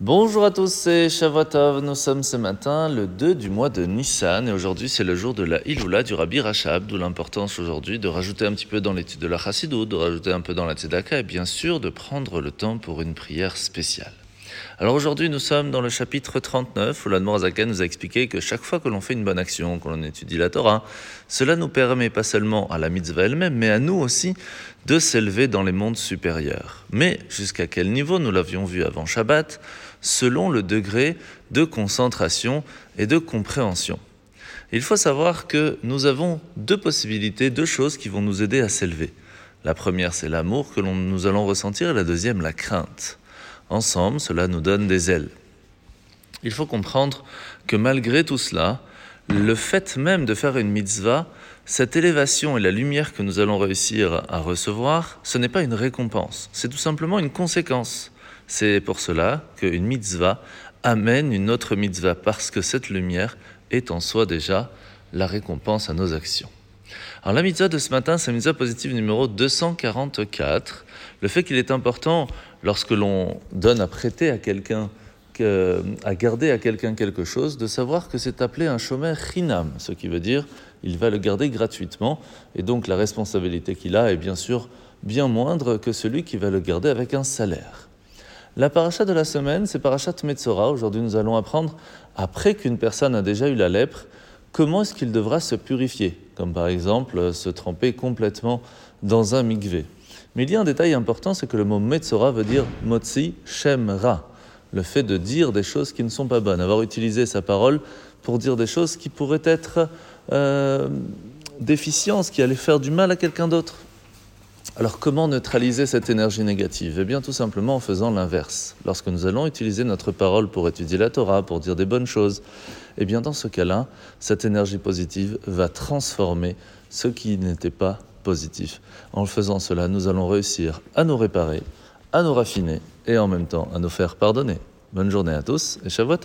Bonjour à tous, c'est Shavuotov. Nous sommes ce matin le 2 du mois de Nissan et aujourd'hui c'est le jour de la Iloula du Rabbi Rachab, d'où l'importance aujourd'hui de rajouter un petit peu dans l'étude de la Chassidou, de rajouter un peu dans la Tzedaka et bien sûr de prendre le temps pour une prière spéciale. Alors aujourd'hui, nous sommes dans le chapitre 39 où l'Admorazaken nous a expliqué que chaque fois que l'on fait une bonne action, que l'on étudie la Torah, cela nous permet pas seulement à la mitzvah elle-même, mais à nous aussi de s'élever dans les mondes supérieurs. Mais jusqu'à quel niveau, nous l'avions vu avant Shabbat, selon le degré de concentration et de compréhension. Il faut savoir que nous avons deux possibilités, deux choses qui vont nous aider à s'élever. La première, c'est l'amour que nous allons ressentir, et la deuxième, la crainte. Ensemble, cela nous donne des ailes. Il faut comprendre que malgré tout cela, le fait même de faire une mitzvah, cette élévation et la lumière que nous allons réussir à recevoir, ce n'est pas une récompense, c'est tout simplement une conséquence. C'est pour cela qu'une mitzvah amène une autre mitzvah, parce que cette lumière est en soi déjà la récompense à nos actions. Alors la mitzvah de ce matin, c'est la mitzvah positive numéro 244. Le fait qu'il est important, lorsque l'on donne à prêter à quelqu'un, à garder à quelqu'un quelque chose, de savoir que c'est appelé un shomer chinam, ce qui veut dire il va le garder gratuitement, et donc la responsabilité qu'il a est bien sûr bien moindre que celui qui va le garder avec un salaire. La paracha de la semaine, c'est parachat Metzora. Aujourd'hui, nous allons apprendre, après qu'une personne a déjà eu la lèpre, comment est-ce qu'il devra se purifier, comme par exemple se tremper complètement dans un mikvé. Mais il y a un détail important, c'est que le mot Metzora veut dire Motzi Shem Ra, le fait de dire des choses qui ne sont pas bonnes, avoir utilisé sa parole pour dire des choses qui pourraient être euh, déficiences, qui allaient faire du mal à quelqu'un d'autre. Alors comment neutraliser cette énergie négative? Eh bien tout simplement en faisant l'inverse. Lorsque nous allons utiliser notre parole pour étudier la Torah, pour dire des bonnes choses, eh bien dans ce cas-là, cette énergie positive va transformer ce qui n'était pas positif. En faisant cela, nous allons réussir à nous réparer, à nous raffiner et en même temps à nous faire pardonner. Bonne journée à tous et Shavuot